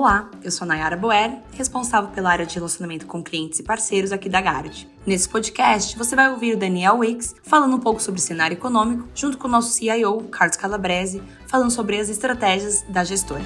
Olá, eu sou Nayara Boer, responsável pela área de relacionamento com clientes e parceiros aqui da Gard. Nesse podcast, você vai ouvir o Daniel Wicks falando um pouco sobre cenário econômico, junto com o nosso CIO, Carlos Calabrese, falando sobre as estratégias da gestora.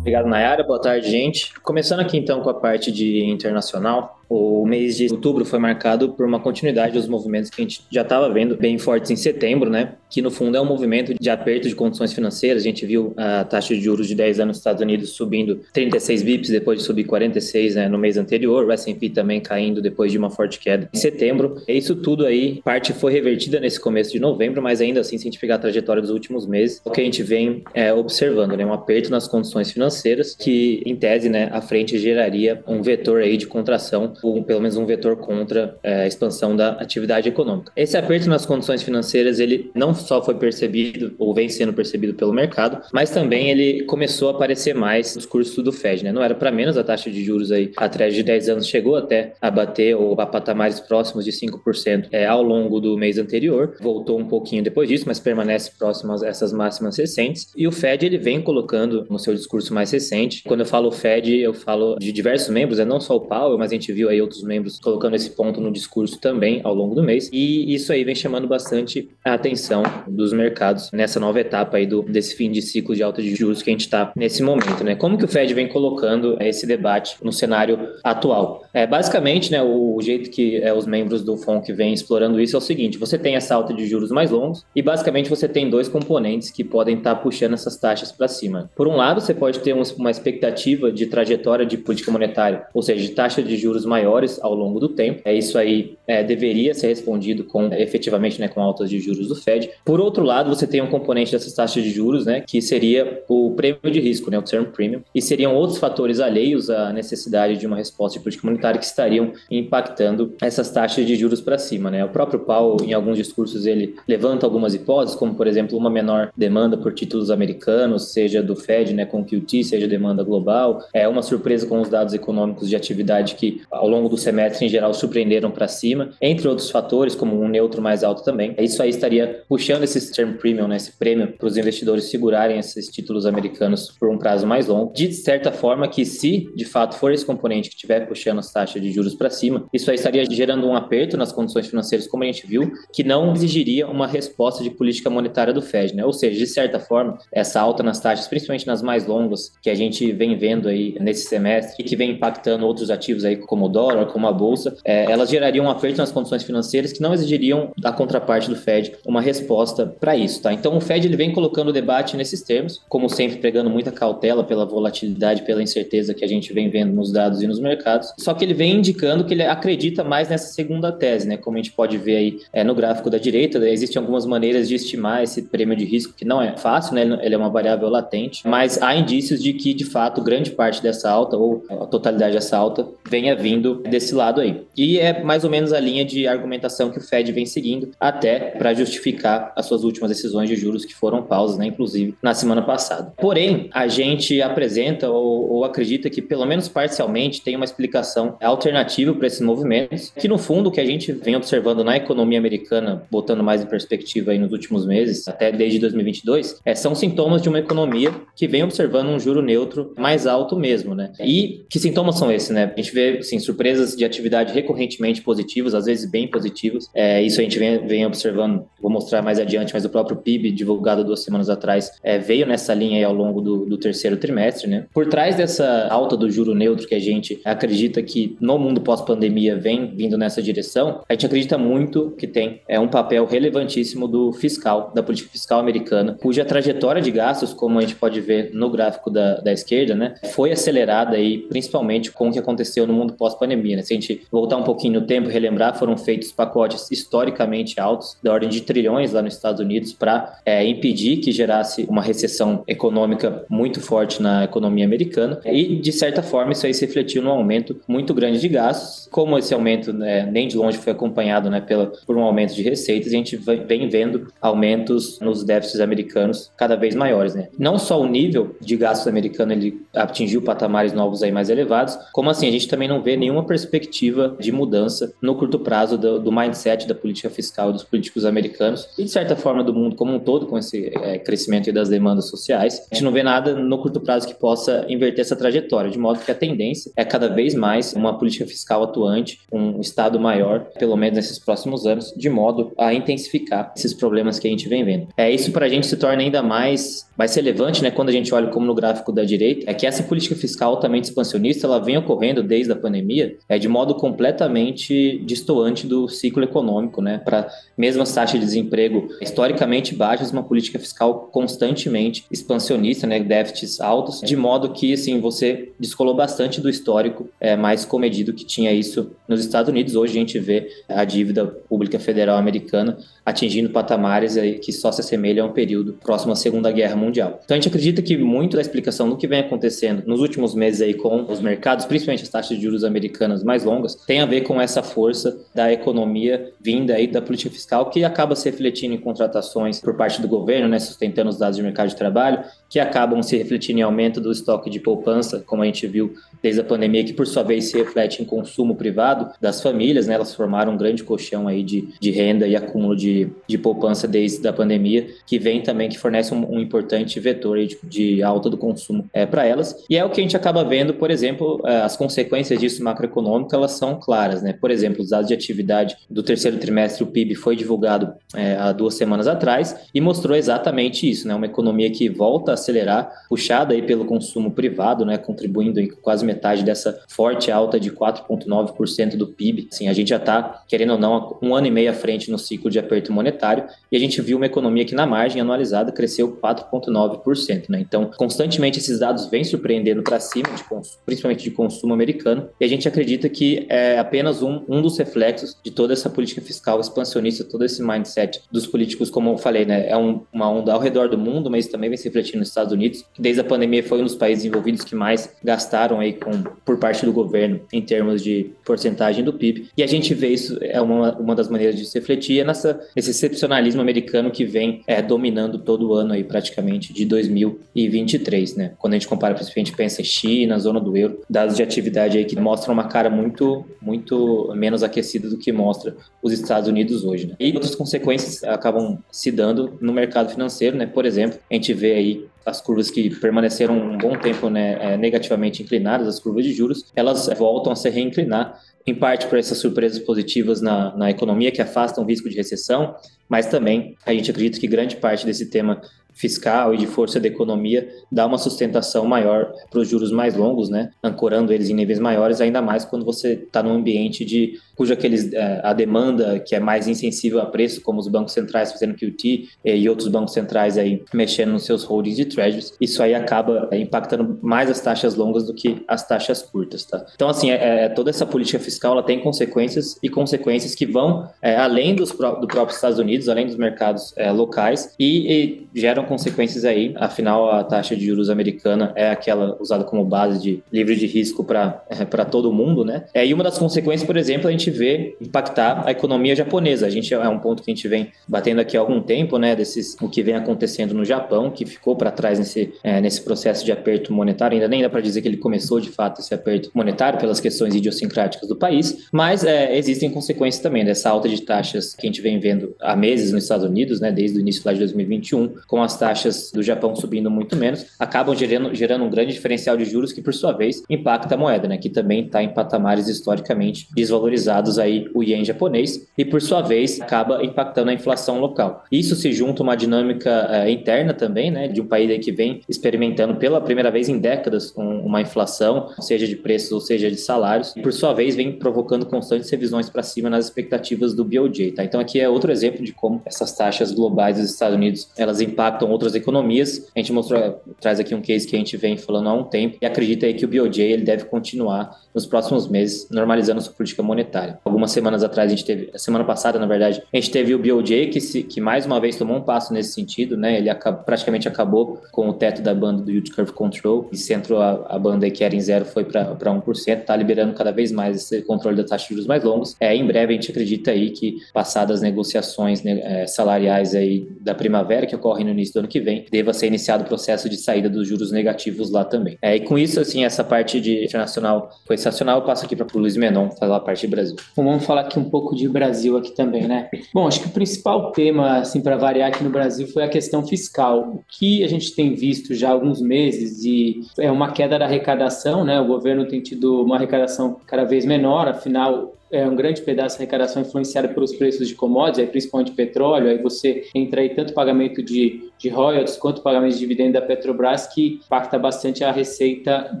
Obrigado, Nayara. Boa tarde, gente. Começando aqui então com a parte de internacional. O mês de outubro foi marcado por uma continuidade dos movimentos que a gente já estava vendo bem fortes em setembro, né? Que no fundo é um movimento de aperto de condições financeiras. A gente viu a taxa de juros de 10 anos nos Estados Unidos subindo 36 bips depois de subir 46 né, no mês anterior, o S&P também caindo depois de uma forte queda em setembro. Isso tudo aí, parte foi revertida nesse começo de novembro, mas ainda assim, se a gente pegar a trajetória dos últimos meses, o que a gente vem é, observando, né? Um aperto nas condições financeiras que, em tese, né, à frente geraria um vetor aí de contração um, pelo menos um vetor contra é, a expansão da atividade econômica. Esse aperto nas condições financeiras, ele não só foi percebido ou vem sendo percebido pelo mercado, mas também ele começou a aparecer mais nos cursos do Fed, né? Não era para menos a taxa de juros aí atrás de 10 anos chegou até a bater ou a patamares próximos de 5% é, ao longo do mês anterior, voltou um pouquinho depois disso, mas permanece próximo a essas máximas recentes. E o Fed ele vem colocando no seu discurso mais recente, quando eu falo Fed, eu falo de diversos membros, é não só o Powell, mas a gente viu aí outros membros colocando esse ponto no discurso também ao longo do mês. E isso aí vem chamando bastante a atenção dos mercados nessa nova etapa aí do, desse fim de ciclo de alta de juros que a gente está nesse momento, né? Como que o Fed vem colocando esse debate no cenário atual? É, basicamente, né, o, o jeito que é, os membros do FONC vêm explorando isso é o seguinte: você tem essa alta de juros mais longos e basicamente você tem dois componentes que podem estar tá puxando essas taxas para cima. Por um lado, você pode ter uma expectativa de trajetória de política monetária, ou seja, de taxa de juros maior maiores ao longo do tempo. É isso aí é, deveria ser respondido com efetivamente né, com altas de juros do Fed. Por outro lado, você tem um componente dessas taxas de juros, né, que seria o prêmio de risco, né, o term premium, e seriam outros fatores alheios à necessidade de uma resposta de política monetária que estariam impactando essas taxas de juros para cima, né? O próprio Powell, em alguns discursos, ele levanta algumas hipóteses, como por exemplo uma menor demanda por títulos americanos, seja do Fed, né, com QT, seja demanda global, é uma surpresa com os dados econômicos de atividade que ao longo do semestre em geral surpreenderam para cima, entre outros fatores, como um neutro mais alto também. Isso aí estaria puxando esse term premium, né, esse prêmio para os investidores segurarem esses títulos americanos por um prazo mais longo. De certa forma que se de fato for esse componente que estiver puxando as taxas de juros para cima, isso aí estaria gerando um aperto nas condições financeiras, como a gente viu, que não exigiria uma resposta de política monetária do Fed, né? Ou seja, de certa forma, essa alta nas taxas, principalmente nas mais longas, que a gente vem vendo aí nesse semestre e que vem impactando outros ativos aí como o dólar, como a bolsa, é, elas gerariam um aperto nas condições financeiras que não exigiriam da contraparte do Fed uma resposta para isso, tá? Então o Fed ele vem colocando o debate nesses termos, como sempre pregando muita cautela pela volatilidade, pela incerteza que a gente vem vendo nos dados e nos mercados. Só que ele vem indicando que ele acredita mais nessa segunda tese, né? Como a gente pode ver aí é, no gráfico da direita, existem algumas maneiras de estimar esse prêmio de risco que não é fácil, né? Ele é uma variável latente, mas há indícios de que de fato grande parte dessa alta ou a totalidade dessa alta venha vindo desse lado aí. E é mais ou menos a linha de argumentação que o Fed vem seguindo até para justificar as suas últimas decisões de juros que foram pausas, né, inclusive na semana passada. Porém, a gente apresenta ou, ou acredita que pelo menos parcialmente tem uma explicação alternativa para esses movimentos, que no fundo o que a gente vem observando na economia americana, botando mais em perspectiva aí nos últimos meses, até desde 2022, é, são sintomas de uma economia que vem observando um juro neutro mais alto mesmo, né? E que sintomas são esses, né? A gente vê, assim, surpresas de atividade recorrentemente positivas, às vezes bem positivas. É, isso a gente vem, vem, observando, vou mostrar mais adiante, mas o próprio PIB, divulgado duas semanas atrás, é, veio nessa linha ao longo do, do, terceiro trimestre. Né? Por trás dessa alta do juro neutro que a gente acredita que no mundo pós-pandemia vem vindo nessa direção, a gente acredita muito que tem é, um papel relevantíssimo do fiscal, da política fiscal americana, cuja trajetória de gastos, como a gente pode ver no gráfico da, da esquerda, né, foi acelerada aí, principalmente com o que aconteceu no mundo pós-pandemia. Né? Se a gente voltar um pouquinho no tempo, relembrar, foram feitos pacotes historicamente altos, da ordem de trilhões lá nos Estados Unidos, para é, impedir que gerasse uma recessão econômica muito forte na economia americana. E, de certa forma, isso aí se refletiu num aumento muito grande de gastos. Como esse aumento né, nem de longe foi acompanhado né, pela, por um aumento de receitas, a gente vem vendo aumentos nos déficits americanos cada vez maiores. Né? Não só o nível de gastos americano ele atingiu patamares novos aí mais elevados, como assim, a gente também não vê nenhum nenhuma perspectiva de mudança no curto prazo do, do mindset da política fiscal dos políticos americanos e, de certa forma, do mundo como um todo, com esse é, crescimento das demandas sociais. A gente não vê nada no curto prazo que possa inverter essa trajetória, de modo que a tendência é cada vez mais uma política fiscal atuante, um Estado maior, pelo menos nesses próximos anos, de modo a intensificar esses problemas que a gente vem vendo. É isso para a gente se torna ainda mais mais relevante, né, quando a gente olha como no gráfico da direita, é que essa política fiscal altamente expansionista, ela vem ocorrendo desde a pandemia, é de modo completamente distoante do ciclo econômico, né, para mesmas taxas de desemprego historicamente baixas, uma política fiscal constantemente expansionista, né, déficits altos, de modo que, assim, você descolou bastante do histórico é, mais comedido que tinha isso nos Estados Unidos. Hoje a gente vê a dívida pública federal americana atingindo patamares que só se assemelham a um período próximo à Segunda Guerra Mundial. Então a gente acredita que muito da explicação do que vem acontecendo nos últimos meses aí com os mercados, principalmente as taxas de juros americanas mais longas, tem a ver com essa força da economia vinda aí da política fiscal que acaba se refletindo em contratações por parte do governo, né, sustentando os dados de mercado de trabalho, que acabam se refletindo em aumento do estoque de poupança, como a gente viu desde a pandemia, que por sua vez se reflete em consumo privado das famílias, né? Elas formaram um grande colchão aí de, de renda e acúmulo de, de poupança desde a pandemia, que vem também, que fornece um, um importante vetor de, de, alta do consumo é, para elas. E é o que a gente acaba vendo, por exemplo, é, as consequências disso macroeconômico, elas são claras, né? Por exemplo, os dados de atividade do terceiro trimestre, o PIB foi divulgado é, há duas semanas atrás e mostrou exatamente isso, né? Uma economia que volta acelerar, puxada aí pelo consumo privado, né, contribuindo em quase metade dessa forte alta de 4,9% do PIB. Assim, a gente já está, querendo ou não, um ano e meio à frente no ciclo de aperto monetário e a gente viu uma economia que na margem anualizada cresceu 4,9%. Né? Então, constantemente esses dados vêm surpreendendo para cima, de principalmente de consumo americano, e a gente acredita que é apenas um, um dos reflexos de toda essa política fiscal expansionista, todo esse mindset dos políticos, como eu falei, né? é um, uma onda ao redor do mundo, mas também vem se refletindo Estados Unidos, que desde a pandemia foi um dos países envolvidos que mais gastaram aí com, por parte do governo em termos de porcentagem do PIB. E a gente vê isso, é uma, uma das maneiras de se refletir, é nessa, nesse excepcionalismo americano que vem é, dominando todo ano aí praticamente de 2023, né? Quando a gente compara, principalmente pensa em China, zona do euro, dados de atividade aí que mostram uma cara muito, muito menos aquecida do que mostra os Estados Unidos hoje, né? E outras consequências acabam se dando no mercado financeiro, né? Por exemplo, a gente vê aí as curvas que permaneceram um bom tempo né, é, negativamente inclinadas, as curvas de juros, elas voltam a se reinclinar, em parte por essas surpresas positivas na, na economia que afastam o risco de recessão, mas também a gente acredita que grande parte desse tema fiscal e de força da economia dá uma sustentação maior para os juros mais longos, né? Ancorando eles em níveis maiores, ainda mais quando você está num ambiente de cujo aqueles, é, a demanda que é mais insensível a preço, como os bancos centrais fazendo QT é, e outros bancos centrais aí mexendo nos seus holdings de treasuries, isso aí acaba é, impactando mais as taxas longas do que as taxas curtas, tá? Então, assim, é, é, toda essa política fiscal ela tem consequências e consequências que vão é, além dos, do próprio Estados Unidos, além dos mercados locais e, e geram consequências aí. Afinal, a taxa de juros americana é aquela usada como base de livre de risco para é, todo mundo, né? É, e uma das consequências, por exemplo, a gente vê impactar a economia japonesa. A gente é um ponto que a gente vem batendo aqui há algum tempo, né? Desses, o que vem acontecendo no Japão, que ficou para trás nesse, é, nesse processo de aperto monetário. Ainda nem dá para dizer que ele começou de fato esse aperto monetário pelas questões idiosincráticas do país, mas é, existem consequências também dessa alta de taxas que a gente vem vendo há nos Estados Unidos, né? Desde o início lá de 2021, com as taxas do Japão subindo muito menos, acabam gerando, gerando um grande diferencial de juros que, por sua vez, impacta a moeda, né, que também está em patamares historicamente desvalorizados aí o ien japonês e, por sua vez, acaba impactando a inflação local. Isso se junta a uma dinâmica uh, interna também, né, de um país aí que vem experimentando pela primeira vez em décadas um, uma inflação, seja de preços ou seja de salários, e, por sua vez, vem provocando constantes revisões para cima nas expectativas do BOJ. Tá? Então, aqui é outro exemplo de como essas taxas globais dos Estados Unidos elas impactam outras economias. A gente mostrou, traz aqui um case que a gente vem falando há um tempo e acredita aí que o BOJ ele deve continuar nos próximos meses normalizando sua política monetária. Algumas semanas atrás a gente teve, semana passada na verdade, a gente teve o BOJ que, se, que mais uma vez tomou um passo nesse sentido, né? Ele acaba, praticamente acabou com o teto da banda do Yield Curve Control e centrou a, a banda que era em zero foi para 1%, está liberando cada vez mais esse, controle da taxa de juros mais longos. É, em breve a gente acredita aí que passadas as negociações né, é, salariais aí da primavera que ocorrem no início do ano que vem, deva ser iniciado o processo de saída dos juros negativos lá também. É, e com isso, assim, essa parte de internacional foi sensacional. Eu passo aqui para o Luiz Menon falar a parte de Brasil. Bom, vamos falar aqui um pouco de Brasil aqui também, né? Bom, acho que o principal tema, assim, para variar aqui no Brasil foi a questão fiscal. O que a gente tem visto já há alguns meses e é uma queda da arrecadação, né? O governo tem tido uma arrecadação cada vez menor, afinal, é um grande pedaço da arrecadação influenciada pelos preços de commodities, aí principalmente petróleo, aí você entra aí tanto pagamento de, de royalties quanto pagamento de dividendo da Petrobras, que impacta bastante a receita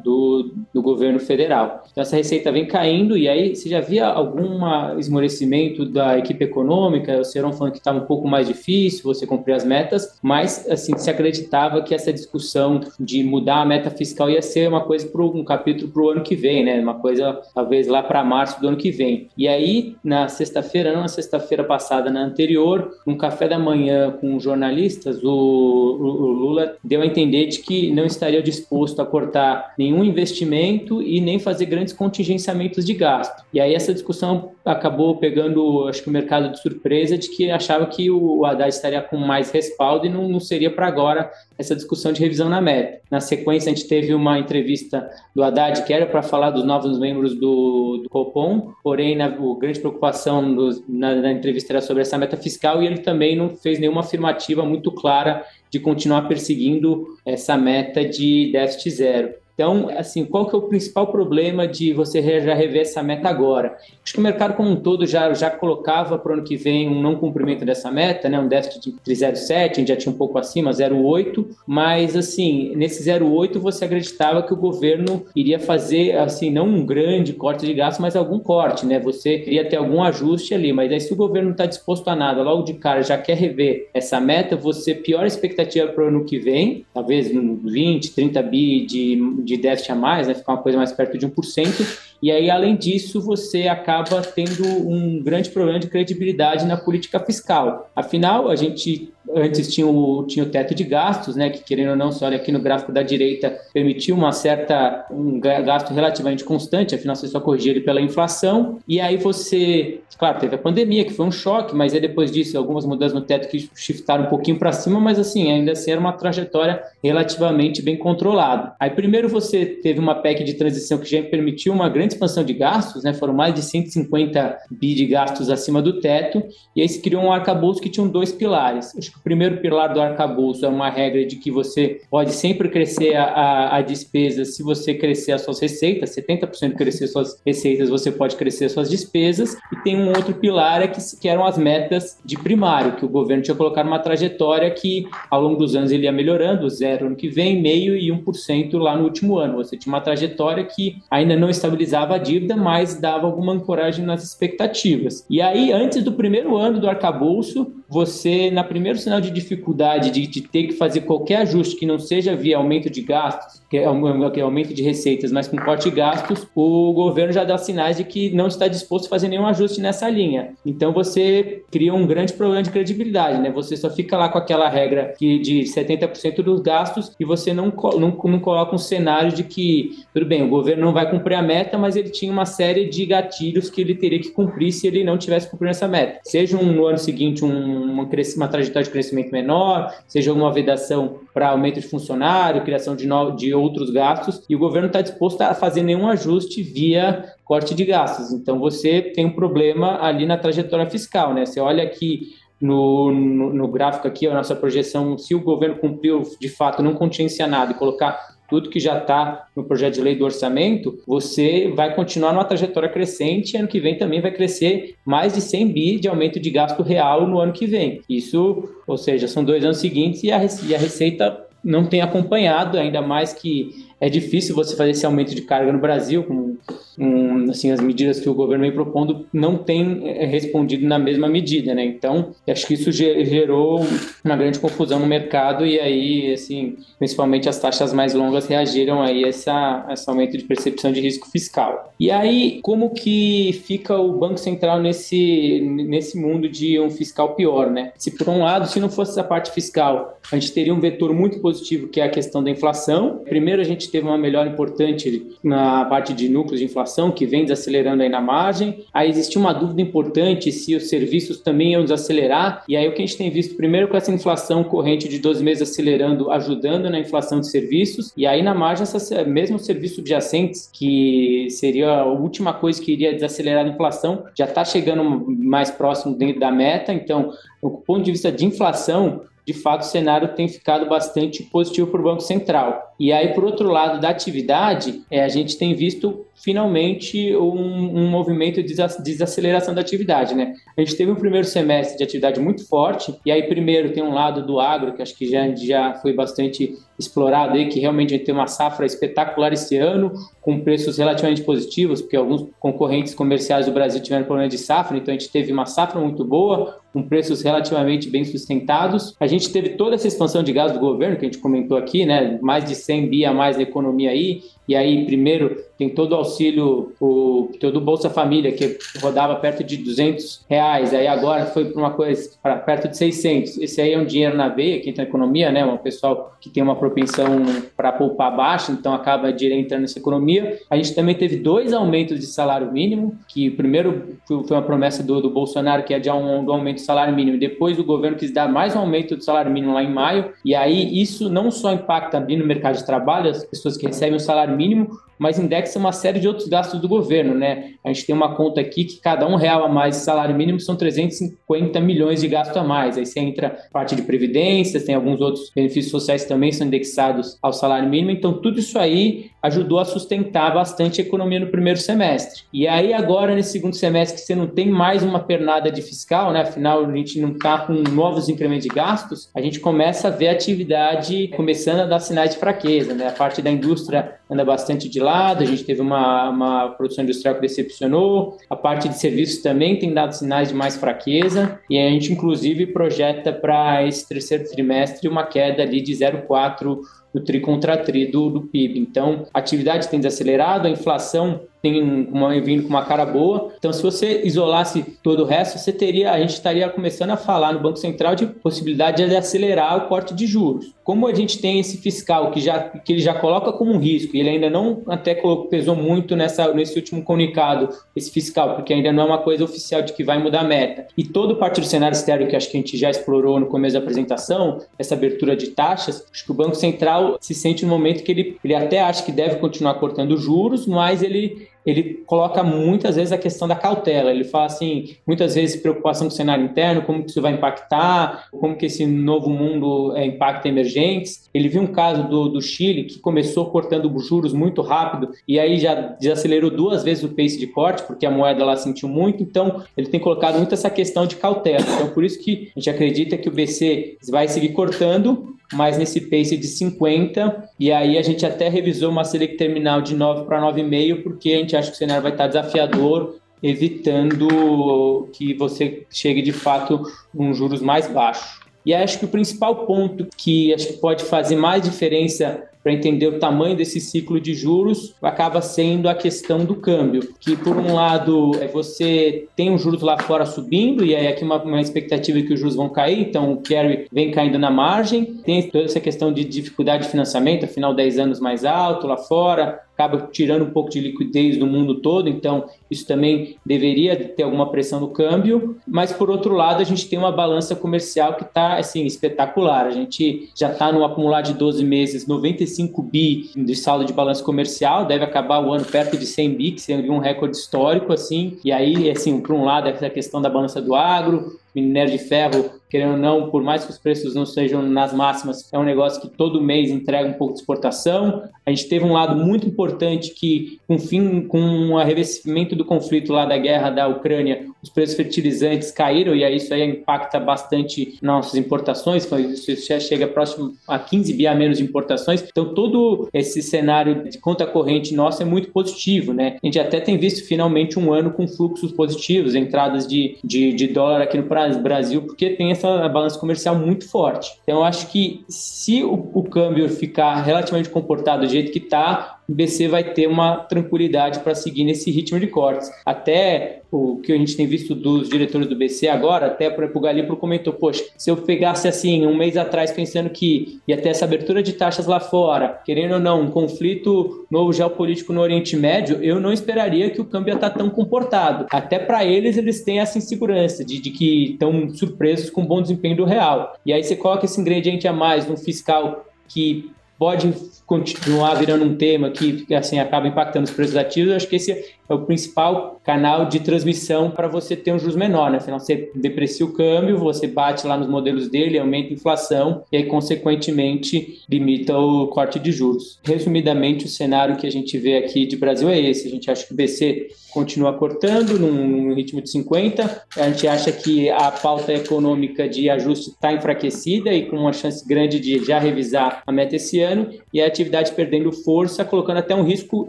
do, do governo federal. Então essa receita vem caindo e aí você já via algum esmorecimento da equipe econômica, o Serão falando que estava um pouco mais difícil você cumprir as metas, mas assim se acreditava que essa discussão de mudar a meta fiscal ia ser uma coisa para um capítulo para o ano que vem, né? Uma coisa talvez lá para março do ano que vem. E aí, na sexta-feira, não na sexta-feira passada, na anterior, num café da manhã com jornalistas, o, o, Lula deu a entender de que não estaria disposto a cortar nenhum investimento e nem fazer grandes contingenciamentos de gasto. E aí essa discussão acabou pegando, acho que o mercado de surpresa de que achava que o Haddad estaria com mais respaldo e não, não seria para agora essa discussão de revisão na meta. Na sequência, a gente teve uma entrevista do Haddad que era para falar dos novos membros do, do Copom, porém, na, a grande preocupação na, na entrevista era sobre essa meta fiscal e ele também não fez nenhuma afirmativa muito clara de continuar perseguindo essa meta de déficit zero. Então, assim, qual que é o principal problema de você já rever essa meta agora? Acho que o mercado como um todo já, já colocava para o ano que vem um não cumprimento dessa meta, né? um déficit de 0,7, a gente já tinha um pouco acima, 0,8, mas, assim, nesse 0,8 você acreditava que o governo iria fazer, assim, não um grande corte de gasto, mas algum corte, né? Você iria ter algum ajuste ali, mas aí se o governo não está disposto a nada, logo de cara já quer rever essa meta, você piora a expectativa para o ano que vem, talvez 20, 30 bi de de déficit a mais, né, ficar uma coisa mais perto de 1%, e aí, além disso, você acaba tendo um grande problema de credibilidade na política fiscal. Afinal, a gente antes tinha o, tinha o teto de gastos, né, que querendo ou não, se olha aqui no gráfico da direita, permitiu uma certa, um gasto relativamente constante, afinal você só corrigia ele pela inflação, e aí você, claro, teve a pandemia, que foi um choque, mas aí depois disso, algumas mudanças no teto que shiftaram um pouquinho para cima, mas assim, ainda assim era uma trajetória relativamente bem controlada. Aí primeiro você teve uma PEC de transição que já permitiu uma grande expansão de gastos, né? Foram mais de 150 bi de gastos acima do teto, e aí se criou um arcabouço que tinha dois pilares. Acho que primeiro pilar do arcabouço é uma regra de que você pode sempre crescer a, a, a despesa se você crescer as suas receitas, 70% crescer suas receitas, você pode crescer suas despesas, e tem um outro pilar é que, que eram as metas de primário, que o governo tinha colocado uma trajetória que ao longo dos anos ele ia melhorando, zero ano que vem, meio e 1% lá no último ano. Você tinha uma trajetória que ainda não estabilizava a dívida, mas dava alguma ancoragem nas expectativas. E aí, antes do primeiro ano do arcabouço, você, na primeiro sinal de dificuldade de, de ter que fazer qualquer ajuste que não seja via aumento de gastos, que é, que é aumento de receitas, mas com corte de gastos, o governo já dá sinais de que não está disposto a fazer nenhum ajuste nessa linha. Então você cria um grande problema de credibilidade, né? Você só fica lá com aquela regra que, de 70% dos gastos e você não, não, não coloca um cenário de que, tudo bem, o governo não vai cumprir a meta, mas ele tinha uma série de gatilhos que ele teria que cumprir se ele não tivesse cumprindo essa meta. Seja um, no ano seguinte um uma, uma trajetória de crescimento menor, seja uma vedação para aumento de funcionário, criação de, no, de outros gastos, e o governo está disposto a fazer nenhum ajuste via corte de gastos. Então você tem um problema ali na trajetória fiscal, né? Você olha aqui no, no, no, gráfico aqui, a nossa projeção, se o governo cumpriu de fato, não contingencia nada e colocar tudo que já está no projeto de lei do orçamento, você vai continuar numa trajetória crescente. Ano que vem também vai crescer mais de 100 bi de aumento de gasto real no ano que vem. Isso, ou seja, são dois anos seguintes e a, e a receita não tem acompanhado, ainda mais que é difícil você fazer esse aumento de carga no Brasil, com um, assim, as medidas que o governo vem propondo não têm é, respondido na mesma medida, né? Então, acho que isso gerou uma grande confusão no mercado e aí, assim, principalmente as taxas mais longas reagiram aí a essa, esse aumento de percepção de risco fiscal. E aí, como que fica o Banco Central nesse, nesse mundo de um fiscal pior, né? Se por um lado, se não fosse essa parte fiscal, a gente teria um vetor muito positivo que é a questão da inflação. Primeiro, a gente teve uma melhora importante na parte de núcleos de inflação inflação, que vem desacelerando aí na margem. Aí existia uma dúvida importante se os serviços também iam desacelerar. E aí o que a gente tem visto primeiro com essa inflação corrente de 12 meses acelerando, ajudando na inflação de serviços. E aí na margem, essas, mesmo serviços subjacentes, que seria a última coisa que iria desacelerar a inflação, já está chegando mais próximo dentro da meta. Então, do ponto de vista de inflação, de fato, o cenário tem ficado bastante positivo para o Banco Central. E aí, por outro lado, da atividade, é, a gente tem visto finalmente um, um movimento de desaceleração da atividade, né? A gente teve um primeiro semestre de atividade muito forte, e aí primeiro tem um lado do agro, que acho que já, já foi bastante explorado aí, que realmente a gente tem uma safra espetacular esse ano, com preços relativamente positivos, porque alguns concorrentes comerciais do Brasil tiveram problema de safra, então a gente teve uma safra muito boa, com preços relativamente bem sustentados. A gente teve toda essa expansão de gás do governo, que a gente comentou aqui, né? Mais de 100 bi a mais na economia aí, e aí primeiro tem todo o auxílio, o, todo o Bolsa Família, que rodava perto de 200 reais, aí agora foi para uma coisa para perto de 600. Esse aí é um dinheiro na veia, que entra na economia, né? Um pessoal que tem uma propensão para poupar baixa, então acaba direto entrando nessa economia. A gente também teve dois aumentos de salário mínimo, que primeiro foi uma promessa do, do Bolsonaro, que é de um, aumento do salário mínimo, depois o governo quis dar mais um aumento do salário mínimo lá em maio, e aí isso não só impacta no mercado de trabalho, as pessoas que recebem o salário mínimo, mas indexa uma série de outros gastos do governo, né? A gente tem uma conta aqui que cada um real a mais de salário mínimo são 350 milhões de gasto a mais. Aí você entra parte de previdências, tem alguns outros benefícios sociais também são indexados ao salário mínimo. Então, tudo isso aí ajudou a sustentar bastante a economia no primeiro semestre. E aí, agora, nesse segundo semestre, que você não tem mais uma pernada de fiscal, né? Afinal, a gente não está com novos incrementos de gastos, a gente começa a ver a atividade começando a dar sinais de fraqueza, né? A parte da indústria anda bastante de lado, a gente teve uma, uma produção industrial que decepcionou, a parte de serviços também tem dado sinais de mais fraqueza, e a gente, inclusive, projeta para esse terceiro trimestre uma queda ali de 0,4% do tri contra tri do, do PIB. Então, a atividade tem desacelerado, a inflação tem uma, vindo com uma cara boa. Então, se você isolasse todo o resto, você teria, a gente estaria começando a falar no Banco Central de possibilidade de acelerar o corte de juros. Como a gente tem esse fiscal que já que ele já coloca como um risco, e ele ainda não até pesou muito nessa nesse último comunicado esse fiscal, porque ainda não é uma coisa oficial de que vai mudar a meta. E todo parte do cenário externo que acho que a gente já explorou no começo da apresentação, essa abertura de taxas, acho que o Banco Central se sente no momento que ele, ele até acha que deve continuar cortando juros, mas ele ele coloca muitas vezes a questão da cautela. Ele fala assim, muitas vezes preocupação com o cenário interno, como que isso vai impactar, como que esse novo mundo é, impacta emergentes. Ele viu um caso do, do Chile que começou cortando juros muito rápido e aí já desacelerou duas vezes o pace de corte, porque a moeda lá sentiu muito. Então, ele tem colocado muito essa questão de cautela. Então, por isso que a gente acredita que o BC vai seguir cortando, mas nesse pace de 50, e aí a gente até revisou uma Selic terminal de 9 para 9,5, porque a gente acha que o cenário vai estar desafiador, evitando que você chegue de fato um juros mais baixo. E acho que o principal ponto que acho que pode fazer mais diferença para entender o tamanho desse ciclo de juros, acaba sendo a questão do câmbio, que por um lado é você tem os juros lá fora subindo, e aí aqui uma, uma expectativa que os juros vão cair, então o carry vem caindo na margem, tem toda essa questão de dificuldade de financiamento, afinal 10 anos mais alto lá fora, acaba tirando um pouco de liquidez do mundo todo, então isso também deveria ter alguma pressão no câmbio, mas por outro lado a gente tem uma balança comercial que está assim espetacular, a gente já está no acumulado de 12 meses 95 bi de saldo de balança comercial, deve acabar o ano perto de 100 bi, que seria um recorde histórico assim, e aí assim, por um lado essa questão da balança do agro, minério de ferro, querendo ou não, por mais que os preços não sejam nas máximas, é um negócio que todo mês entrega um pouco de exportação. A gente teve um lado muito importante que, com fim, com o arrefecimento do conflito lá da guerra da Ucrânia, os preços fertilizantes caíram e aí isso aí impacta bastante nossas importações, isso já chega próximo a 15 bi a menos de importações. Então todo esse cenário de conta corrente nosso é muito positivo, né? A gente até tem visto finalmente um ano com fluxos positivos, entradas de, de, de dólar aqui no Brasil, porque tem essa balança comercial muito forte. Então eu acho que se o, o câmbio ficar relativamente comportado do jeito que está, o BC vai ter uma tranquilidade para seguir nesse ritmo de cortes. Até o que a gente tem visto dos diretores do BC agora, até por exemplo, o Galipro comentou, poxa, se eu pegasse assim um mês atrás pensando que ia ter essa abertura de taxas lá fora, querendo ou não, um conflito novo geopolítico no Oriente Médio, eu não esperaria que o câmbio ia estar tão comportado. Até para eles, eles têm essa insegurança de, de que estão surpresos com o bom desempenho do real. E aí você coloca esse ingrediente a mais no fiscal que pode continuar virando um tema que assim acaba impactando os preços ativos. Eu acho que esse é o principal canal de transmissão para você ter um juros menor, né? Afinal, você deprecia o câmbio, você bate lá nos modelos dele, aumenta a inflação e aí, consequentemente, limita o corte de juros. Resumidamente, o cenário que a gente vê aqui de Brasil é esse. A gente acha que o BC continua cortando num, ritmo de 50. A gente acha que a pauta econômica de ajuste está enfraquecida e com uma chance grande de já revisar a meta esse ano e a atividade perdendo força, colocando até um risco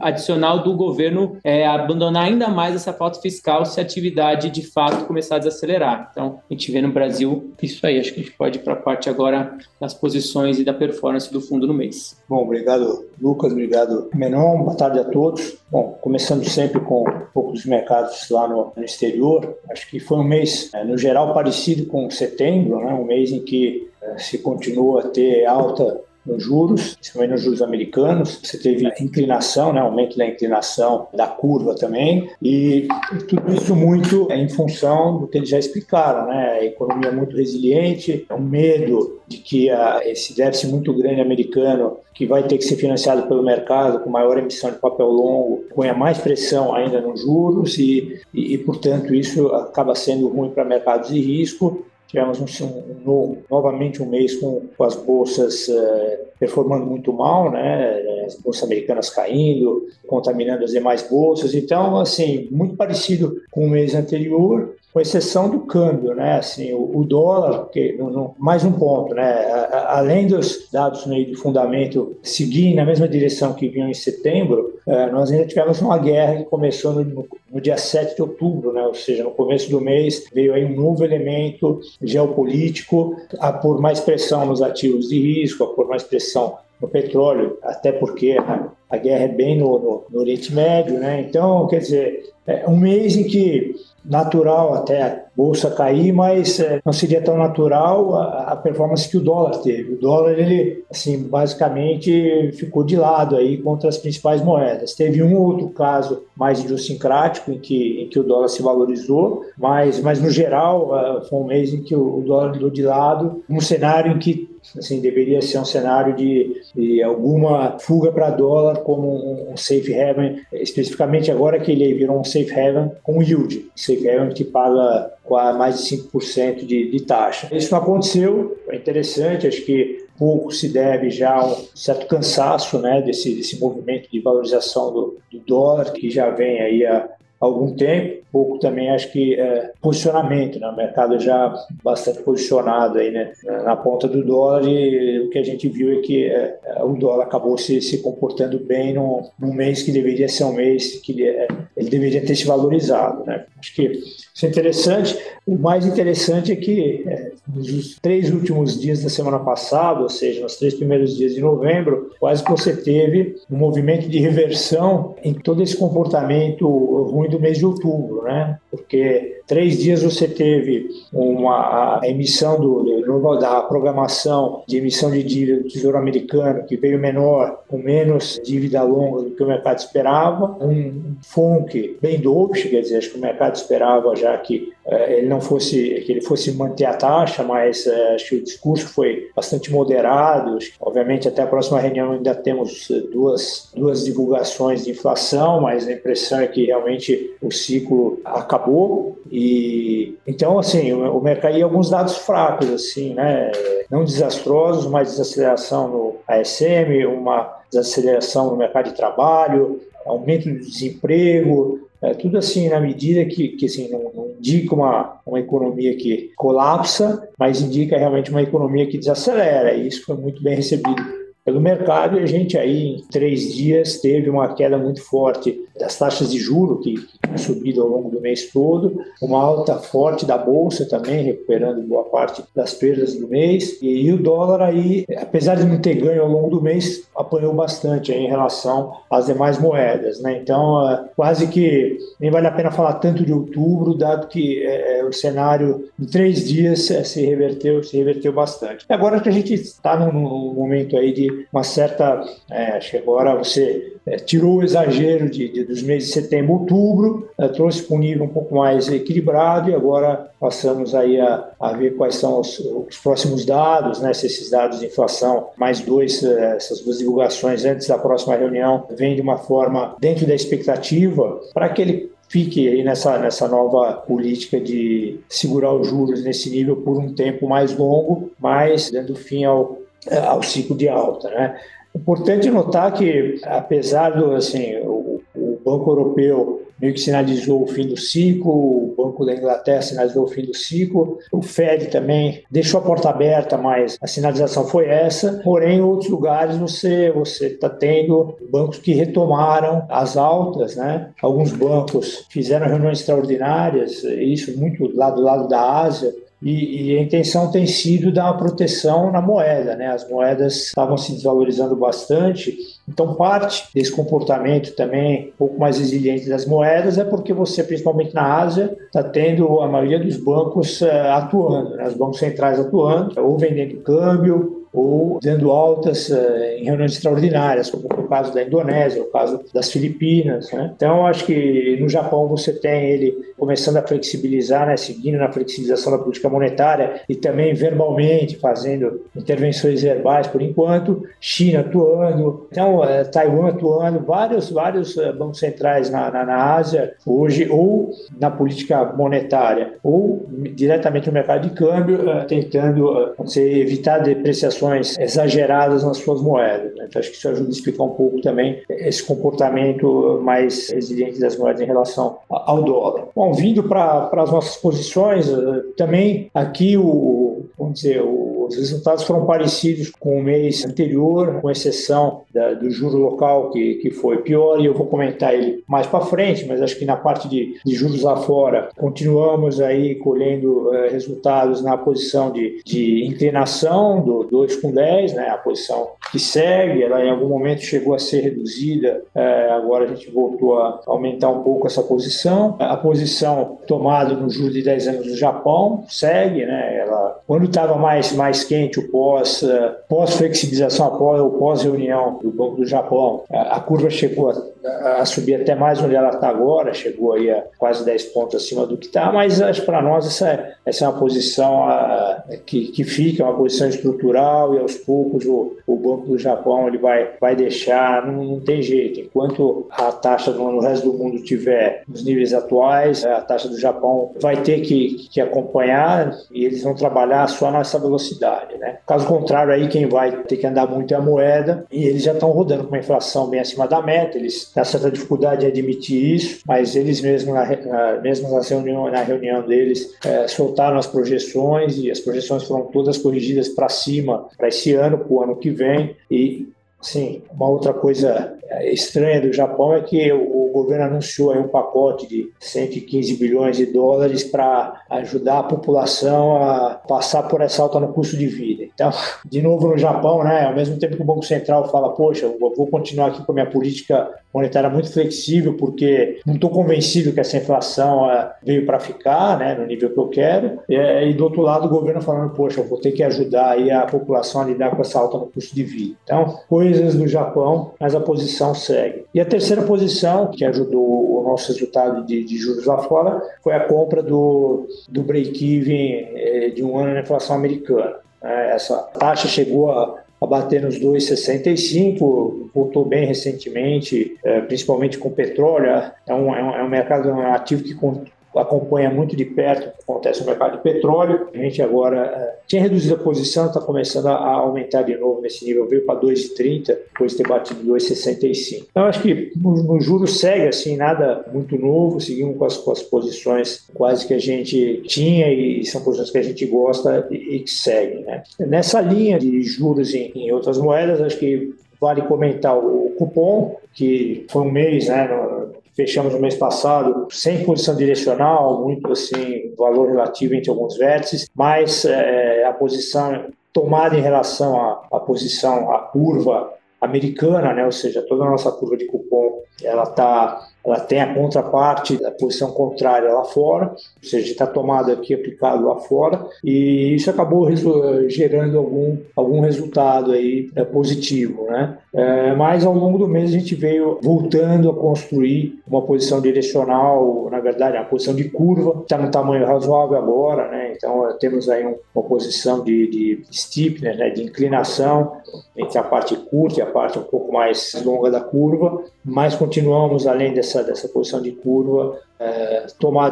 adicional do governo é, abandonar ainda mais essa pauta fiscal se a atividade de fato começar a desacelerar. Então, a gente vê no Brasil isso aí. Acho que a gente pode ir para a parte agora das posições e da performance do fundo no mês. Bom, obrigado, Lucas. Obrigado, Menon. Boa tarde a todos. Bom, começando sempre com um pouco dos mercados lá no, no exterior. Acho que foi um mês, é, no geral, parecido com setembro, né? um mês em que é, se continua a ter alta nos juros, principalmente nos juros americanos. Você teve inclinação, né, aumento da inclinação da curva também, e tudo isso muito em função do que eles já explicaram, né, a economia muito resiliente, o medo de que a, esse déficit muito grande americano, que vai ter que ser financiado pelo mercado com maior emissão de papel longo, ponha mais pressão ainda nos juros e, e, e portanto, isso acaba sendo ruim para mercados de risco Tivemos um, um, novamente um mês com, com as bolsas uh, performando muito mal, né? as bolsas americanas caindo, contaminando as demais bolsas. Então, assim, muito parecido com o mês anterior, com exceção do câmbio, né? Assim, o, o dólar, no, no, mais um ponto, né? A, a, além dos dados meio de fundamento seguirem na mesma direção que vinham em setembro, uh, nós ainda tivemos uma guerra que começou no, no, dia 7 de outubro, né? Ou seja, no começo do mês veio aí um novo elemento geopolítico a pôr mais pressão nos ativos de risco, a pôr mais pressão no petróleo, até porque a, a guerra é bem no, no, no, Oriente Médio, né? Então, quer dizer, é um mês em que natural até a bolsa cair, mas é, não seria tão natural a, a, performance que o dólar teve. O dólar, ele, assim, basicamente ficou de lado aí contra as principais moedas. Teve um outro caso mais idiosincrático em que, em que o dólar se valorizou, mas, mas no geral uh, foi um mês em que o, o dólar andou de lado, um cenário em que assim deveria ser um cenário de, de alguma fuga para dólar como um, safe haven, especificamente agora que ele virou um safe haven com yield, safe haven que paga mais de 5% de, de taxa. Isso não aconteceu, é interessante, acho que pouco se deve já a um certo cansaço né, desse, desse movimento de valorização do, do dólar, que já vem aí há algum tempo pouco também acho que é, posicionamento, né? o mercado já bastante posicionado aí, né? na ponta do dólar e o que a gente viu é que é, o dólar acabou se, se comportando bem num, num mês que deveria ser um mês que ele, é, ele deveria ter se valorizado. Né? Acho que isso é interessante. O mais interessante é que é, nos três últimos dias da semana passada, ou seja, nos três primeiros dias de novembro, quase que você teve um movimento de reversão em todo esse comportamento ruim do mês de outubro né? Porque três dias você teve uma emissão do, do, da programação de emissão de dívida do Tesouro Americano que veio menor, com menos dívida longa do que o mercado esperava, um FONC bem dovish, quer dizer, acho que o mercado esperava já que ele não fosse que ele fosse manter a taxa, mas eh, acho que o discurso foi bastante moderado. Obviamente até a próxima reunião ainda temos eh, duas duas divulgações de inflação, mas a impressão é que realmente o ciclo acabou e então assim o mercado e alguns dados fracos assim, né? Não desastrosos, mas desaceleração no ASM, uma desaceleração no mercado de trabalho, aumento do desemprego, é, tudo assim na medida que, que assim, não, não, indica uma, uma economia que colapsa, mas indica realmente uma economia que desacelera. E isso foi muito bem recebido pelo mercado e a gente aí em três dias teve uma queda muito forte das taxas de juro que, que subido ao longo do mês todo, uma alta forte da bolsa também recuperando boa parte das perdas do mês e, o dólar aí, apesar de não ter ganho ao longo do mês, apanhou bastante em relação às demais moedas, né? Então é, quase que nem vale a pena falar tanto de outubro, dado que é, é o cenário em três dias é, se reverteu, se reverteu bastante. Agora que a gente está num, num, momento aí de uma certa, é, acho que agora você é, tirou o exagero de, de, dos meses de setembro, outubro, é, trouxe para um nível um pouco mais equilibrado e agora passamos aí a, a ver quais são os, os, próximos dados, né? Se esses dados de inflação, mais dois, é, essas duas divulgações antes da próxima reunião, vêm de uma forma dentro da expectativa, para que ele fique aí nessa, nessa nova política de segurar os juros nesse nível por um tempo mais longo, mas dando fim ao, ao ciclo de alta, né? Importante notar que, apesar do assim, o Banco Europeu meio que sinalizou o fim do ciclo, o Banco da Inglaterra sinalizou o fim do ciclo, o Fed também deixou a porta aberta, mas a sinalização foi essa. Porém, em outros lugares você você está tendo bancos que retomaram as altas, né? Alguns bancos fizeram reuniões extraordinárias, isso muito lá do lado da Ásia, e, e, a intenção tem sido dar uma proteção na moeda, né? As moedas estavam se desvalorizando bastante, então parte desse comportamento também um pouco mais resiliente das moedas é porque você, principalmente na Ásia, está tendo a maioria dos bancos uh, atuando, né? os bancos centrais atuando, ou vendendo câmbio, ou dando altas uh, em reuniões extraordinárias, como foi o caso da Indonésia, o caso das Filipinas. Né? Então, acho que no Japão você tem ele começando a flexibilizar, né, seguindo na flexibilização da política monetária e também verbalmente fazendo intervenções verbais por enquanto, China atuando, então uh, Taiwan atuando, vários, vários uh, bancos centrais na, na, na Ásia hoje, ou na política monetária, ou diretamente no mercado de câmbio, tentando evitar depreciações exageradas nas suas moedas. Né? Então, acho que isso ajuda a explicar um pouco também esse comportamento mais resiliente das moedas em relação ao dólar. Bom, vindo para as nossas posições, eh, também aqui o, vamos dizer, os resultados foram parecidos com o mês anterior, com exceção da, do juro local que, que foi pior, e eu vou comentar ele mais para frente, mas acho que na parte de, de juros lá fora, continuamos aí colhendo uh, resultados na posição de, de inclinação do 2 com 10, né, a posição que segue, ela em algum momento chegou a ser reduzida, uh, agora a gente voltou a aumentar um pouco essa posição. A posição tomada no juro de 10 anos do Japão segue, né, ela, quando estava mais, mais quente, o pós, uh, pós-flexibilização, após, o pós-reunião do Banco do Japão, a, curva chegou a, a, subir até mais onde ela está agora, chegou aí a quase 10 pontos acima do que está, mas acho para nós essa, essa é uma posição a, que, que fica, uma posição estrutural e aos poucos o, o Banco do Japão ele vai, vai deixar, não, não tem jeito, enquanto a taxa no, no resto do mundo tiver nos níveis atuais, a taxa do Japão vai ter que, que acompanhar e eles vão trabalhar só nessa velocidade, né? Caso contrário aí quem vai ter que andar muito é a moeda e eles já estão rodando com uma inflação bem acima da meta, eles têm certa dificuldade em admitir isso, mas eles mesmos na, na mesmo na reunião, na reunião deles é, soltaram as projeções e as projeções foram todas corrigidas para cima para esse ano, para o ano que vem e Sim, uma outra coisa estranha do Japão é que o governo anunciou um pacote de 115 bilhões de dólares para ajudar a população a passar por essa alta no custo de vida. Então, de novo no Japão, né, ao mesmo tempo que o Banco Central fala, poxa, vou continuar aqui com a minha política monetária muito flexível porque não estou convencido que essa inflação uh, veio para ficar, né, no nível que eu quero. E, e, do outro lado o governo falando, poxa, vou ter que ajudar a população a lidar com essa alta no custo de vida. Então, coisas do Japão, mas a posição segue. E a terceira posição que ajudou o nosso resultado de, de juros lá fora foi a compra do, do break-even eh, de um ano na inflação americana. Né. Essa taxa chegou a a bater nos 2,65, voltou bem recentemente, é, principalmente com petróleo. É um, é um, é um mercado ativo que acompanha muito de perto o que acontece no mercado de petróleo. A gente agora é, tinha reduzido a posição, está começando a, aumentar de novo nesse nível, veio para 2,30, depois de ter batido 2,65. Então, acho que no, no juros segue assim, nada muito novo, seguimos com as, com as posições quase que a gente tinha e são posições que a gente gosta e, e que seguem. Né? Nessa linha de juros em, em outras moedas, acho que vale comentar o cupom, que foi um mês, né, fechamos no mês passado sem posição direcional, muito assim, valor relativo entre alguns vértices, mas é, a posição tomada em relação à, à posição, à curva americana, né, ou seja, toda a nossa curva de cupom, ela está ela tem a contraparte da posição contrária lá fora, ou seja, está tomado aqui aplicado lá fora, e isso acabou gerando algum, algum resultado aí é, positivo, né? É, mas ao longo do mês a gente veio voltando a construir uma posição direcional, na verdade, uma posição de curva, está no tamanho razoável agora, né? Então temos aí um, uma posição de, de steepness, né? de inclinação entre a parte curta e a parte um pouco mais longa da curva, mas continuamos além dessa dessa, dessa posição de curva é,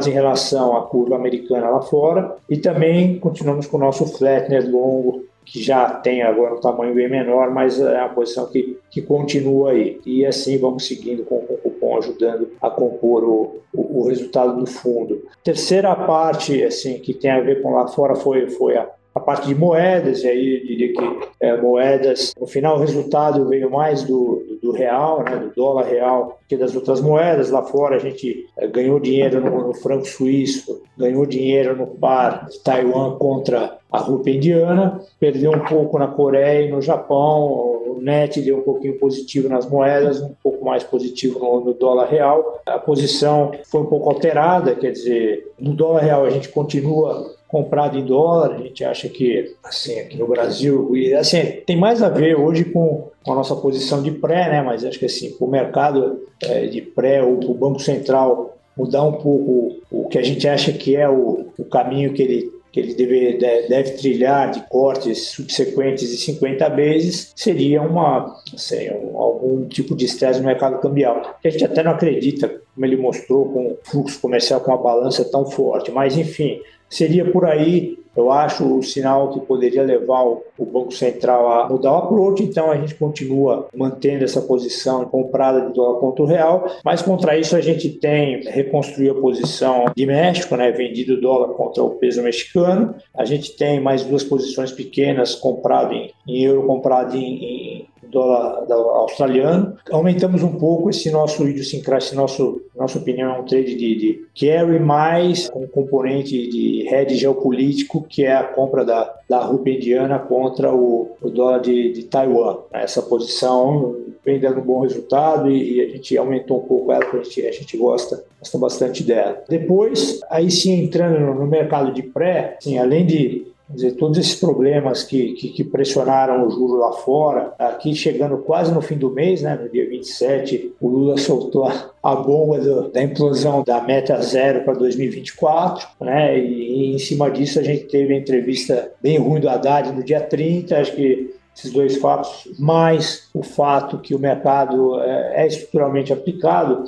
em relação à curva americana lá fora e também continuamos com o nosso flatness longo que já tem agora um tamanho bem menor, mas é uma posição que, que continua aí. E assim vamos seguindo com, com o cupom ajudando a compor o, o, o, resultado do fundo. Terceira parte assim que tem a ver com lá fora foi, foi a, a parte de moedas, e aí eu diria que é, moedas, no final o resultado veio mais do, do, real, né, do dólar real, que das outras moedas. Lá fora a gente é, ganhou dinheiro no, no, franco suíço, ganhou dinheiro no par de Taiwan contra a rúpia indiana, perdeu um pouco na Coreia e no Japão, o net deu um pouquinho positivo nas moedas, um pouco mais positivo no, no dólar real. A posição foi um pouco alterada, quer dizer, no dólar real a gente continua comprado em dólar. A gente acha que, assim, aqui no Brasil, e assim, tem mais a ver hoje com, com a nossa posição de pré, né? Mas acho que assim, o mercado é, de pré ou o Banco Central mudar um pouco o que a gente acha que é o, o caminho que ele que ele deve, deve trilhar de cortes subsequentes de 50 vezes, seria uma, assim, um, algum tipo de estresse no mercado cambial. A gente até não acredita, como ele mostrou, com o fluxo comercial com uma balança tão forte. Mas, enfim, Seria por aí, eu acho, o sinal que poderia levar o, Banco Central a mudar o approach. Então, a gente continua mantendo essa posição comprada de dólar contra o real, mas contra isso a gente tem reconstruir a posição de México, né, vendido dólar contra o peso mexicano. A gente tem mais duas posições pequenas comprado em, em euro, comprado em, em dólar australiano. Aumentamos um pouco esse nosso idiosincrasia, nosso, nossa opinião, é um trade de, de carry mais um componente de hedge geopolítico, que é a compra da, da rúpia indiana contra o, o dólar de, de Taiwan. Essa posição vem dando um bom resultado e, e, a gente aumentou um pouco ela, porque a gente, a gente gosta, gosta bastante dela. Depois, aí sim, entrando no, no mercado de pré, assim, além de dizer, todos esses problemas que, que, que, pressionaram o juro lá fora, aqui chegando quase no fim do mês, né, no dia 27, o Lula soltou a, a bomba do, da implosão da meta zero para 2024, né, e, e, em cima disso a gente teve a entrevista bem ruim do Haddad no dia 30, acho que esses dois fatos, mais o fato que o mercado é, é estruturalmente aplicado,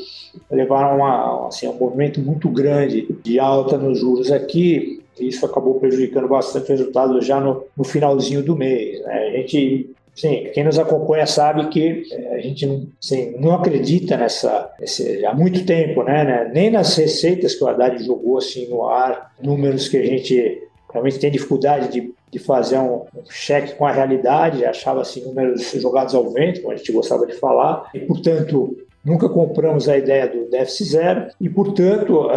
levaram a, assim, a um movimento muito grande de alta nos juros aqui, isso acabou prejudicando bastante o resultado já no, no finalzinho do mês. Né? A gente Sim, quem nos acompanha sabe que eh, a gente não acredita nessa esse, há muito tempo, né, né, Nem nas receitas que o Haddad jogou assim no ar, números que a gente realmente tem dificuldade de, de fazer um, um cheque com a realidade, achava assim números jogados ao vento, como a gente gostava de falar, e portanto Nunca compramos a ideia do déficit zero e, portanto,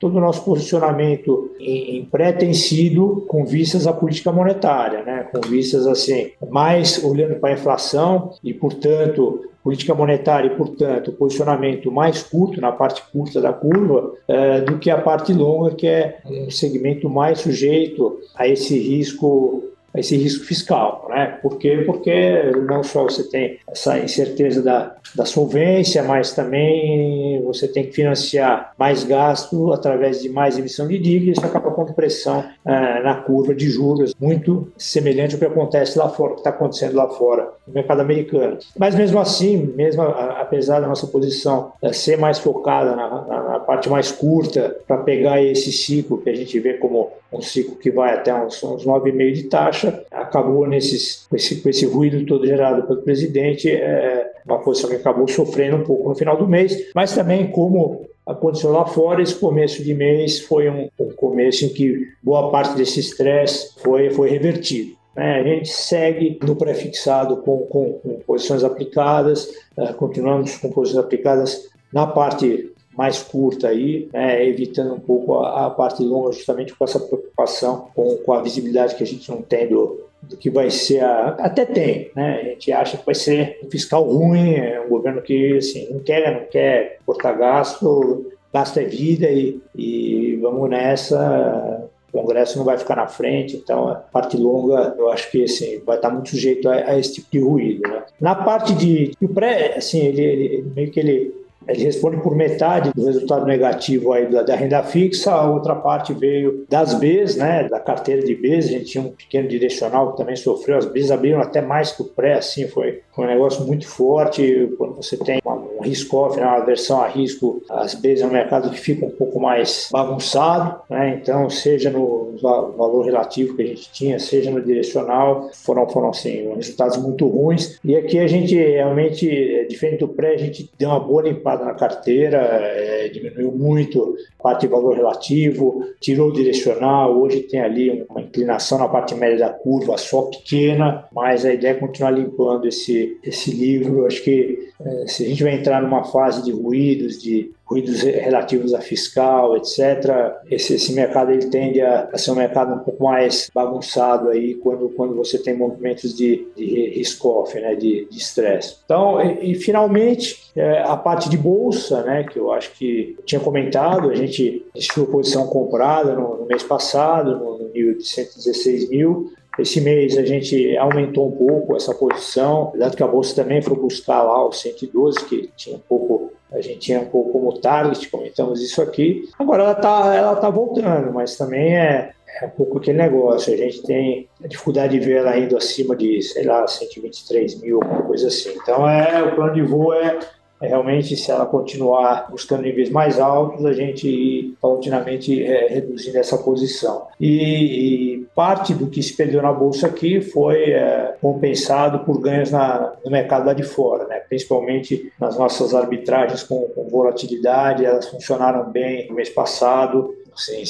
todo o nosso posicionamento em, pré tem sido com vistas à política monetária, né? com vistas assim, mais olhando para a inflação e, portanto, política monetária e, portanto, posicionamento mais curto, na parte curta da curva, é, do que a parte longa, que é um segmento mais sujeito a esse risco esse risco fiscal. Né? Por quê? Porque não só você tem essa incerteza da, da solvência, mas também você tem que financiar mais gasto através de mais emissão de dívida, isso acaba com pressão é, na curva de juros, muito semelhante ao que acontece lá fora, que está acontecendo lá fora, no mercado americano. Mas mesmo assim, mesmo apesar da nossa posição é, ser mais focada na, na, na parte mais curta, para pegar esse ciclo que a gente vê como um ciclo que vai até uns, uns 9,5 de taxa, acabou nesses, com, esse, com esse ruído todo gerado pelo presidente, é, uma posição que acabou sofrendo um pouco no final do mês, mas também como aconteceu lá fora, esse começo de mês foi um, um começo em que boa parte desse estresse foi, foi revertido. Né? A gente segue no pré-fixado com, com, com, posições aplicadas, uh, continuamos com posições aplicadas na parte mais curta aí, né, evitando um pouco a, a, parte longa, justamente com essa preocupação com, com, a visibilidade que a gente não tem do, do que vai ser a, até tem, né? A gente acha que vai ser um fiscal ruim, é um governo que assim não quer, não quer cortar gasto, gasto é vida e, e vamos nessa. O Congresso não vai ficar na frente, então a parte longa eu acho que assim, vai estar muito sujeito a, a esse tipo de ruído. Né? Na parte de o pré, assim, ele, ele meio que ele ele responde por metade do resultado negativo aí da, da, renda fixa, a outra parte veio das Bs, né, da carteira de Bs, a gente tinha um pequeno direcional que também sofreu, as Bs abriram até mais que o pré, assim, foi, foi um negócio muito forte, quando você tem uma, um risk-off, né, uma versão a risco, as Bs é um mercado que fica um pouco mais bagunçado, né, então seja no valor relativo que a gente tinha, seja no direcional, foram, foram assim, resultados muito ruins, e aqui a gente realmente, diferente do pré, a gente deu uma boa limpada na carteira, é, diminuiu muito a parte de valor relativo, tirou o direcional, hoje tem ali uma inclinação na parte média da curva, só pequena, mas a ideia é continuar limpando esse, esse livro. Acho que se a gente vai entrar numa fase de ruídos, de ruídos relativos a fiscal, etc. Esse, esse mercado ele tende a, a, ser um mercado um pouco mais bagunçado aí quando, quando você tem movimentos de, de risk-off, né, de estresse. Então, e, e finalmente, é, a parte de bolsa, né, que eu acho que tinha comentado, a gente tinha posição comprada no, no mês passado, no, no nível de 116 mil, esse mês a gente aumentou um pouco essa posição, dado que a bolsa também foi buscar lá o 112, que tinha um pouco a gente tinha um pouco como target, comentamos isso aqui. Agora ela está ela tá voltando, mas também é, é um pouco aquele negócio. A gente tem a dificuldade de ver ela indo acima de, sei lá, 123 mil, alguma coisa assim. Então, é, o plano de voo é realmente, se ela continuar buscando níveis mais altos, a gente ir paulatinamente é, reduzindo essa posição. E, e, parte do que se perdeu na bolsa aqui foi é, compensado por ganhos na, no mercado lá de fora, né? principalmente nas nossas arbitragens com, com volatilidade, elas funcionaram bem no mês passado. Assim,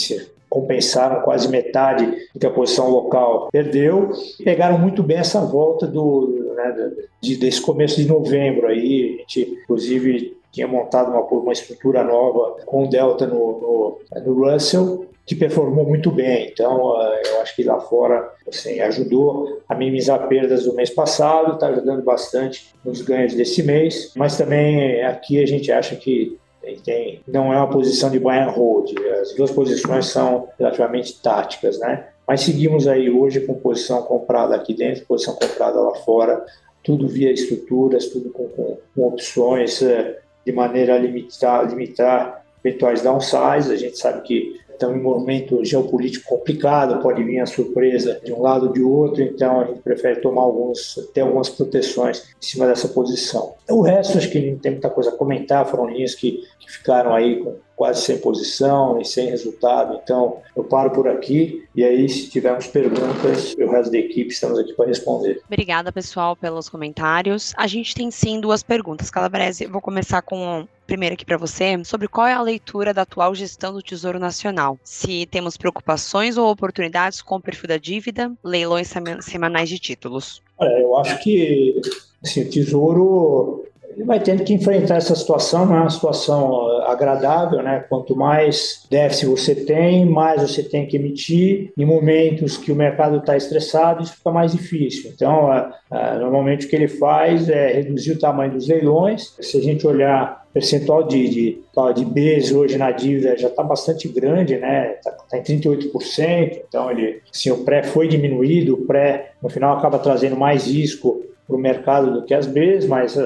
compensaram quase metade do que a posição local perdeu. Pegaram muito bem essa volta do, né, de, desse começo de novembro aí. A gente, inclusive, tinha montado uma, uma estrutura nova com o Delta no, no, no Russell, que performou muito bem. Então, eh, eu acho que lá fora assim, ajudou a minimizar perdas do mês passado, está ajudando bastante nos ganhos desse mês, mas também aqui a gente acha que tem, não é uma posição de buy and hold, as duas posições são relativamente táticas, né? Mas seguimos aí hoje com posição comprada aqui dentro, posição comprada lá fora, tudo via estruturas, tudo com, com, com opções eh, de maneira a limitar, limitar eventuais downsides. A gente sabe que estamos em um momento geopolítico complicado, pode vir a surpresa de um lado ou de outro, então a gente prefere tomar alguns, ter algumas proteções em cima dessa posição. O resto, acho que não tem muita coisa a comentar, foram linhas que, que ficaram aí com quase sem posição e sem resultado. Então, eu paro por aqui e aí, se tivermos perguntas, o resto da equipe estamos aqui para responder. Obrigada, pessoal, pelos comentários. A gente tem sim duas perguntas, Calabrese. Eu vou começar com primeiro aqui para você sobre qual é a leitura da atual gestão do Tesouro Nacional. Se temos preocupações ou oportunidades com o perfil da dívida, leilões semanais de títulos. Olha, eu acho que assim, o Tesouro ele vai tendo que enfrentar essa situação, não é uma situação eh, agradável, né? Quanto mais déficit você tem, mais você tem que emitir. Em momentos que o mercado está estressado, isso fica mais difícil. Então, normalmente o que ele faz é reduzir o tamanho dos leilões. Se a gente olhar percentual de, de, de Bs hoje na dívida já está bastante grande, né? Está tá em 38%, então ele, assim, o pré foi diminuído, o pré no final acaba trazendo mais risco para o mercado do que as Bs, mas uh,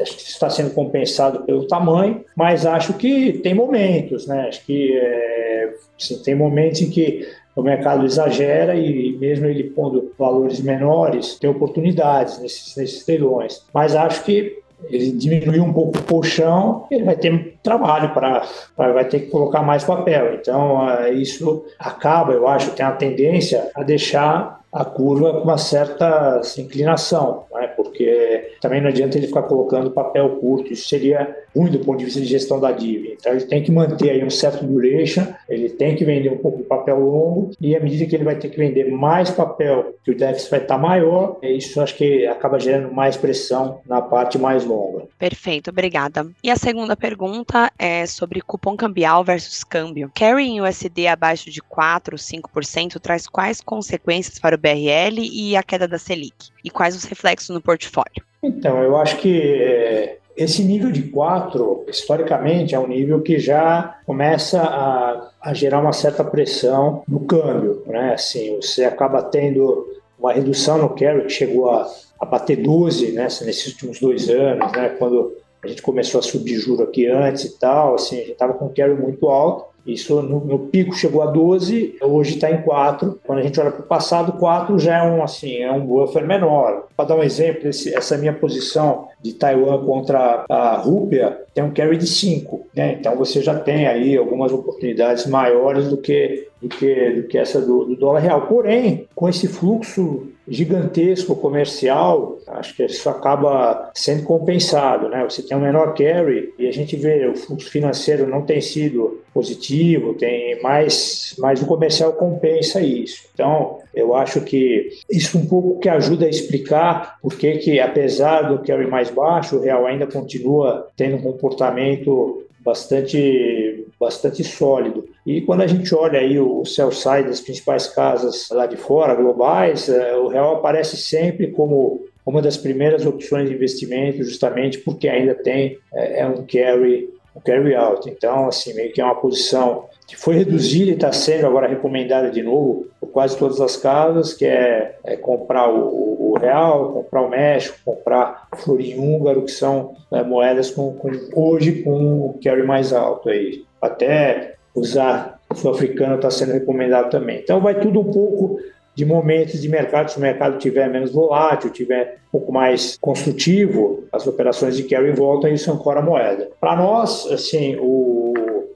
acho que está sendo compensado pelo tamanho, mas acho que tem momentos, né? Acho que é, assim, tem momentos em que o mercado exagera e mesmo ele pondo valores menores, tem oportunidades nesses, nesses leilões. Mas acho que ele diminuiu um pouco o colchão, ele vai ter trabalho para vai ter que colocar mais papel. Então, é, isso acaba, eu acho, tem a tendência a deixar a curva com uma certa assim, inclinação, né? porque também não adianta ele ficar colocando papel curto, isso seria ruim do ponto de vista de gestão da dívida. Então ele tem que manter aí um certo duration, ele tem que vender um pouco de papel longo e à medida que ele vai ter que vender mais papel, que o déficit vai estar maior, é isso acho que acaba gerando mais pressão na parte mais longa. Perfeito, obrigada. E a segunda pergunta é sobre cupom cambial versus câmbio. Carry em USD abaixo de 4, 5% traz quais consequências para o BRL e a queda da Selic? E quais os reflexos no portfólio? Então, eu acho que é, esse nível de 4, historicamente, é um nível que já começa a, a gerar uma certa pressão no câmbio. Né? Assim, você acaba tendo uma redução no carry que chegou a, a bater 12 né, nesses últimos dois anos, né, quando a gente começou a subir juro aqui antes e tal, assim, a gente estava com carry muito alto, isso no, no, pico chegou a 12, hoje está em 4. Quando a gente olha para o passado, 4 já é um assim, é um buffer menor. Para dar um exemplo, esse, essa minha posição de Taiwan contra a Rúpia tem um carry de 5. Né? Então você já tem aí algumas oportunidades maiores do que, do que, do que essa do, do dólar real. Porém, com esse fluxo gigantesco comercial, acho que isso acaba sendo compensado, né? Você tem um menor carry e a gente vê o fluxo financeiro não tem sido positivo, tem mais, mais o comercial compensa isso. Então, eu acho que isso um pouco que ajuda a explicar por que que apesar do carry mais baixo, o real ainda continua tendo um comportamento bastante bastante sólido. E quando a gente olha aí o sell side das principais casas lá de fora, globais, é, o real aparece sempre como uma das primeiras opções de investimento, justamente porque ainda tem é, é um carry um carry out. Então, assim, meio que é uma posição que foi reduzida e está sendo agora recomendada de novo por quase todas as casas, que é, é comprar o, o, real, comprar o México, comprar o florim húngaro, que são é, moedas com, com, hoje com o carry mais alto aí. Até usar sul-africano está sendo recomendado também. Então vai tudo um pouco de momentos de mercado, se o mercado tiver menos volátil, tiver um pouco mais construtivo, as operações de carry voltam e isso ancora a moeda. Para nós, assim, o,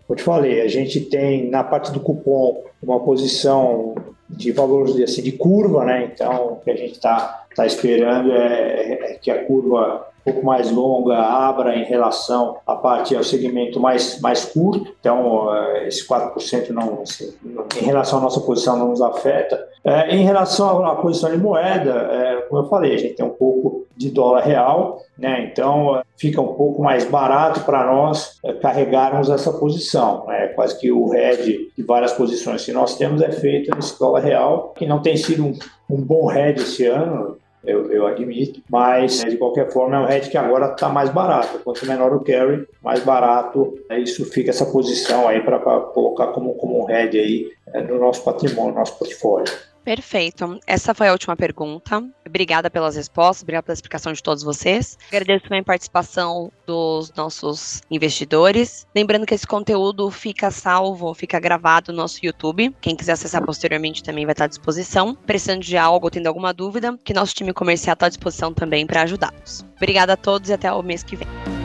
eu te falei, a gente tem na parte do cupom uma posição de valores assim, de curva, né? Então, o que a gente está tá esperando é, é que a curva um pouco mais longa abra em relação à parte ao segmento mais, mais curto. Então, eh, esse 4% não, em relação à nossa posição não nos afeta. É, em relação à posição de moeda, é, como eu falei, a gente tem um pouco de dólar real, né? então fica um pouco mais barato para nós é, carregarmos essa posição. Né? Quase que o hedge de várias posições que nós temos é feito nesse dólar real, que não tem sido um, um bom hedge esse ano, eu, eu admito, mas de qualquer forma é um hedge que agora está mais barato. Quanto menor o carry, mais barato, é, isso fica essa posição aí para colocar como, como um hedge aí é, no nosso patrimônio, no nosso portfólio. Perfeito. Essa foi a última pergunta. Obrigada pelas respostas, obrigada pela explicação de todos vocês. Agradeço também a participação dos nossos investidores. Lembrando que esse conteúdo fica salvo, fica gravado no nosso YouTube. Quem quiser acessar posteriormente também vai estar à disposição. Precisando de algo tendo alguma dúvida, que nosso time comercial está à disposição também para ajudá-los. Obrigada a todos e até o mês que vem.